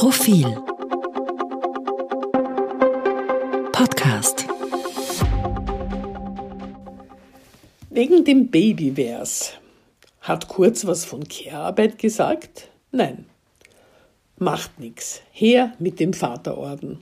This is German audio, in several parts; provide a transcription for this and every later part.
Profil Podcast Wegen dem Babyvers. Hat Kurz was von Kehrarbeit gesagt? Nein. Macht nix. Her mit dem Vaterorden.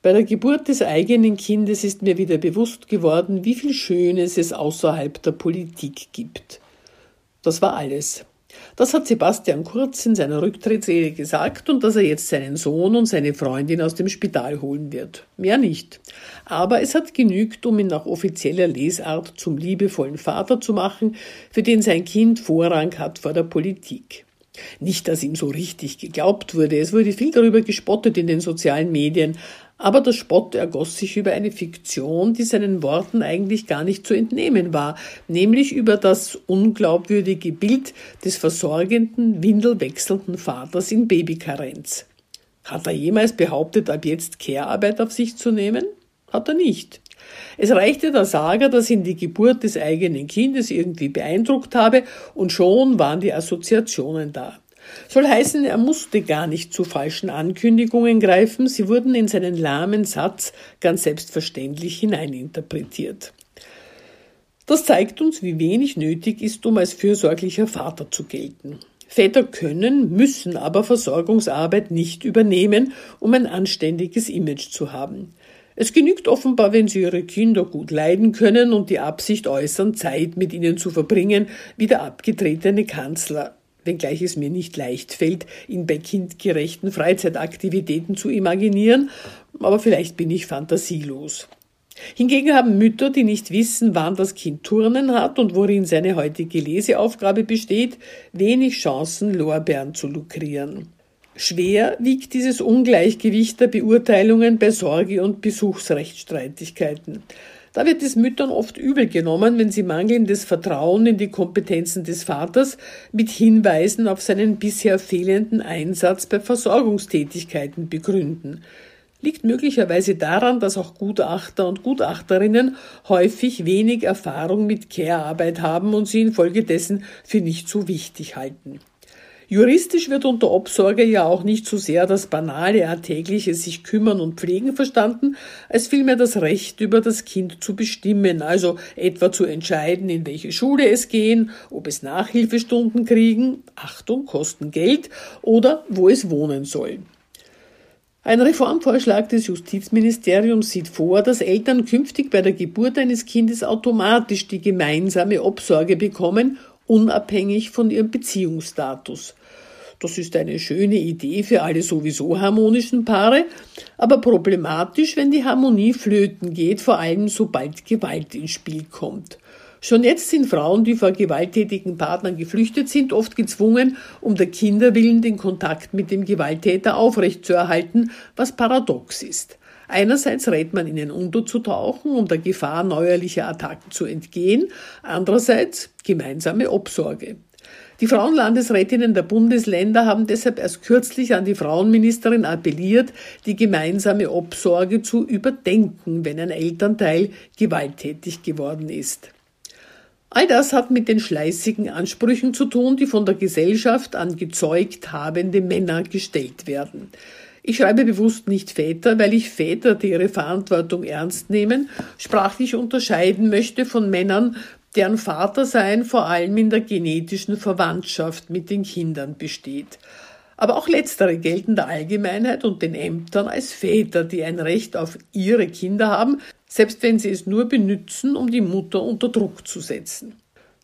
Bei der Geburt des eigenen Kindes ist mir wieder bewusst geworden, wie viel Schönes es außerhalb der Politik gibt. Das war alles. Das hat Sebastian Kurz in seiner Rücktrittsrede gesagt und dass er jetzt seinen Sohn und seine Freundin aus dem Spital holen wird. Mehr nicht. Aber es hat genügt, um ihn nach offizieller Lesart zum liebevollen Vater zu machen, für den sein Kind Vorrang hat vor der Politik. Nicht, dass ihm so richtig geglaubt wurde. Es wurde viel darüber gespottet in den sozialen Medien. Aber der Spott ergoss sich über eine Fiktion, die seinen Worten eigentlich gar nicht zu entnehmen war, nämlich über das unglaubwürdige Bild des versorgenden, windelwechselnden Vaters in Babykarenz. Hat er jemals behauptet, ab jetzt Care-Arbeit auf sich zu nehmen? Hat er nicht. Es reichte der Sager, dass ihn die Geburt des eigenen Kindes irgendwie beeindruckt habe, und schon waren die Assoziationen da. Soll heißen, er musste gar nicht zu falschen Ankündigungen greifen, sie wurden in seinen lahmen Satz ganz selbstverständlich hineininterpretiert. Das zeigt uns, wie wenig nötig ist, um als fürsorglicher Vater zu gelten. Väter können, müssen aber Versorgungsarbeit nicht übernehmen, um ein anständiges Image zu haben. Es genügt offenbar, wenn sie ihre Kinder gut leiden können und die Absicht äußern, Zeit mit ihnen zu verbringen, wie der abgetretene Kanzler wenngleich es mir nicht leicht fällt, ihn bei kindgerechten Freizeitaktivitäten zu imaginieren, aber vielleicht bin ich fantasielos. Hingegen haben Mütter, die nicht wissen, wann das Kind Turnen hat und worin seine heutige Leseaufgabe besteht, wenig Chancen, Lorbeeren zu lukrieren. Schwer wiegt dieses Ungleichgewicht der Beurteilungen bei Sorge- und Besuchsrechtsstreitigkeiten. Da wird es Müttern oft übel genommen, wenn sie mangelndes Vertrauen in die Kompetenzen des Vaters mit Hinweisen auf seinen bisher fehlenden Einsatz bei Versorgungstätigkeiten begründen. Liegt möglicherweise daran, dass auch Gutachter und Gutachterinnen häufig wenig Erfahrung mit Care-Arbeit haben und sie infolgedessen für nicht so wichtig halten. Juristisch wird unter Obsorge ja auch nicht so sehr das banale alltägliche sich kümmern und pflegen verstanden, als vielmehr das Recht über das Kind zu bestimmen, also etwa zu entscheiden, in welche Schule es gehen, ob es Nachhilfestunden kriegen, Achtung, kosten Geld oder wo es wohnen soll. Ein Reformvorschlag des Justizministeriums sieht vor, dass Eltern künftig bei der Geburt eines Kindes automatisch die gemeinsame Obsorge bekommen, unabhängig von ihrem Beziehungsstatus. Das ist eine schöne Idee für alle sowieso harmonischen Paare, aber problematisch, wenn die Harmonie flöten geht, vor allem sobald Gewalt ins Spiel kommt. Schon jetzt sind Frauen, die vor gewalttätigen Partnern geflüchtet sind, oft gezwungen, um der Kinder willen den Kontakt mit dem Gewalttäter aufrechtzuerhalten, was paradox ist. Einerseits rät man ihnen unterzutauchen, um der Gefahr neuerlicher Attacken zu entgehen, andererseits gemeinsame Obsorge. Die Frauenlandesrätinnen der Bundesländer haben deshalb erst kürzlich an die Frauenministerin appelliert, die gemeinsame Obsorge zu überdenken, wenn ein Elternteil gewalttätig geworden ist. All das hat mit den schleißigen Ansprüchen zu tun, die von der Gesellschaft an gezeugt habende Männer gestellt werden. Ich schreibe bewusst nicht Väter, weil ich Väter, die ihre Verantwortung ernst nehmen, sprachlich unterscheiden möchte von Männern, deren Vatersein vor allem in der genetischen Verwandtschaft mit den Kindern besteht. Aber auch letztere gelten der Allgemeinheit und den Ämtern als Väter, die ein Recht auf ihre Kinder haben, selbst wenn sie es nur benützen, um die Mutter unter Druck zu setzen.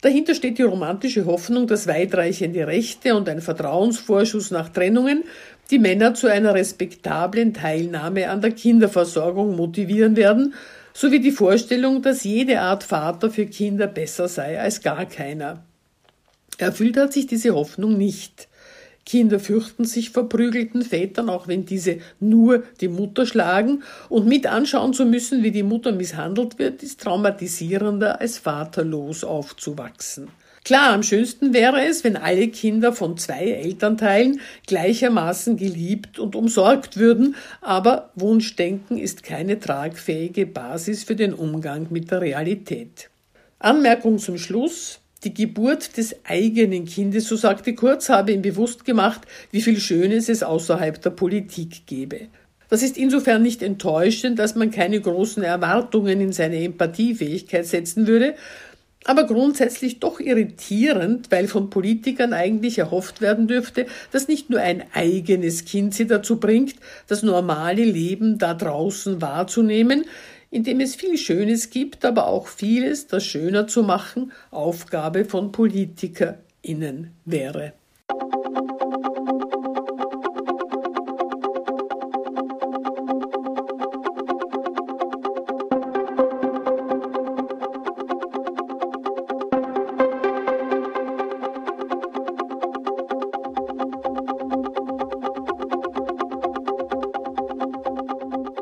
Dahinter steht die romantische Hoffnung, dass weitreichende Rechte und ein Vertrauensvorschuss nach Trennungen die Männer zu einer respektablen Teilnahme an der Kinderversorgung motivieren werden sowie die Vorstellung, dass jede Art Vater für Kinder besser sei als gar keiner. Erfüllt hat sich diese Hoffnung nicht. Kinder fürchten sich vor prügelten Vätern, auch wenn diese nur die Mutter schlagen, und mit anschauen zu müssen, wie die Mutter misshandelt wird, ist traumatisierender als vaterlos aufzuwachsen. Klar, am schönsten wäre es, wenn alle Kinder von zwei Elternteilen gleichermaßen geliebt und umsorgt würden, aber Wunschdenken ist keine tragfähige Basis für den Umgang mit der Realität. Anmerkung zum Schluss. Die Geburt des eigenen Kindes, so sagte Kurz, habe ihm bewusst gemacht, wie viel Schönes es außerhalb der Politik gebe. Das ist insofern nicht enttäuschend, dass man keine großen Erwartungen in seine Empathiefähigkeit setzen würde, aber grundsätzlich doch irritierend, weil von Politikern eigentlich erhofft werden dürfte, dass nicht nur ein eigenes Kind sie dazu bringt, das normale Leben da draußen wahrzunehmen, in dem es viel Schönes gibt, aber auch vieles, das schöner zu machen, Aufgabe von PolitikerInnen wäre.